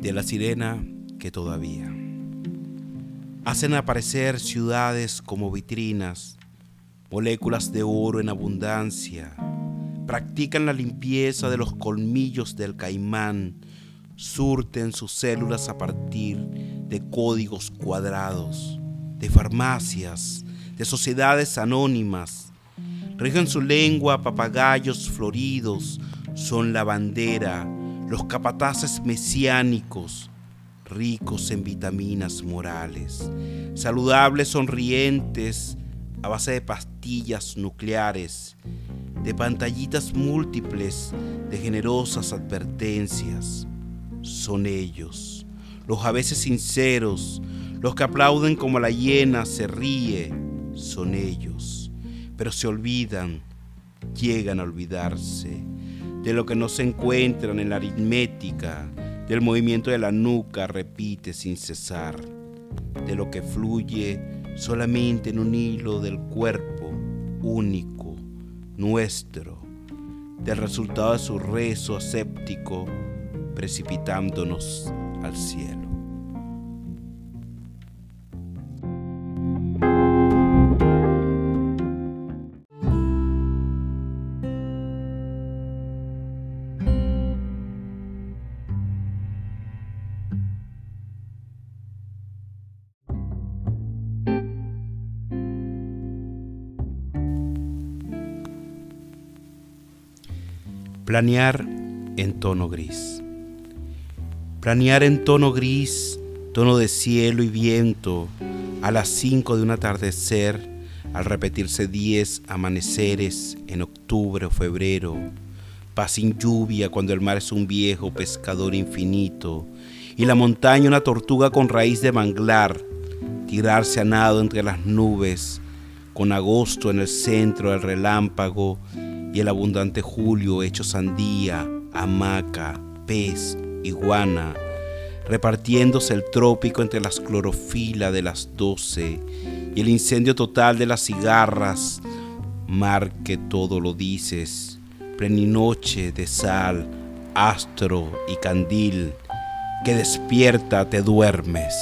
de la sirena que todavía. Hacen aparecer ciudades como vitrinas, moléculas de oro en abundancia, practican la limpieza de los colmillos del caimán, surten sus células a partir de códigos cuadrados, de farmacias, de sociedades anónimas, rigen su lengua papagayos floridos, son la bandera, los capataces mesiánicos, ricos en vitaminas morales, saludables, sonrientes, a base de pastillas nucleares, de pantallitas múltiples, de generosas advertencias. Son ellos, los a veces sinceros, los que aplauden como la hiena se ríe, son ellos, pero se olvidan, llegan a olvidarse de lo que no se encuentran en la aritmética, del movimiento de la nuca repite sin cesar, de lo que fluye solamente en un hilo del cuerpo único, nuestro, del resultado de su rezo aséptico precipitándonos al cielo. Planear en tono gris. Planear en tono gris, tono de cielo y viento, a las cinco de un atardecer, al repetirse diez amaneceres en octubre o febrero, paz sin lluvia cuando el mar es un viejo pescador infinito, y la montaña una tortuga con raíz de manglar, tirarse a nado entre las nubes, con agosto en el centro del relámpago y el abundante julio hecho sandía, hamaca, pez, iguana, repartiéndose el trópico entre las clorofilas de las doce y el incendio total de las cigarras, mar que todo lo dices, pleninoche de sal, astro y candil, que despierta te duermes.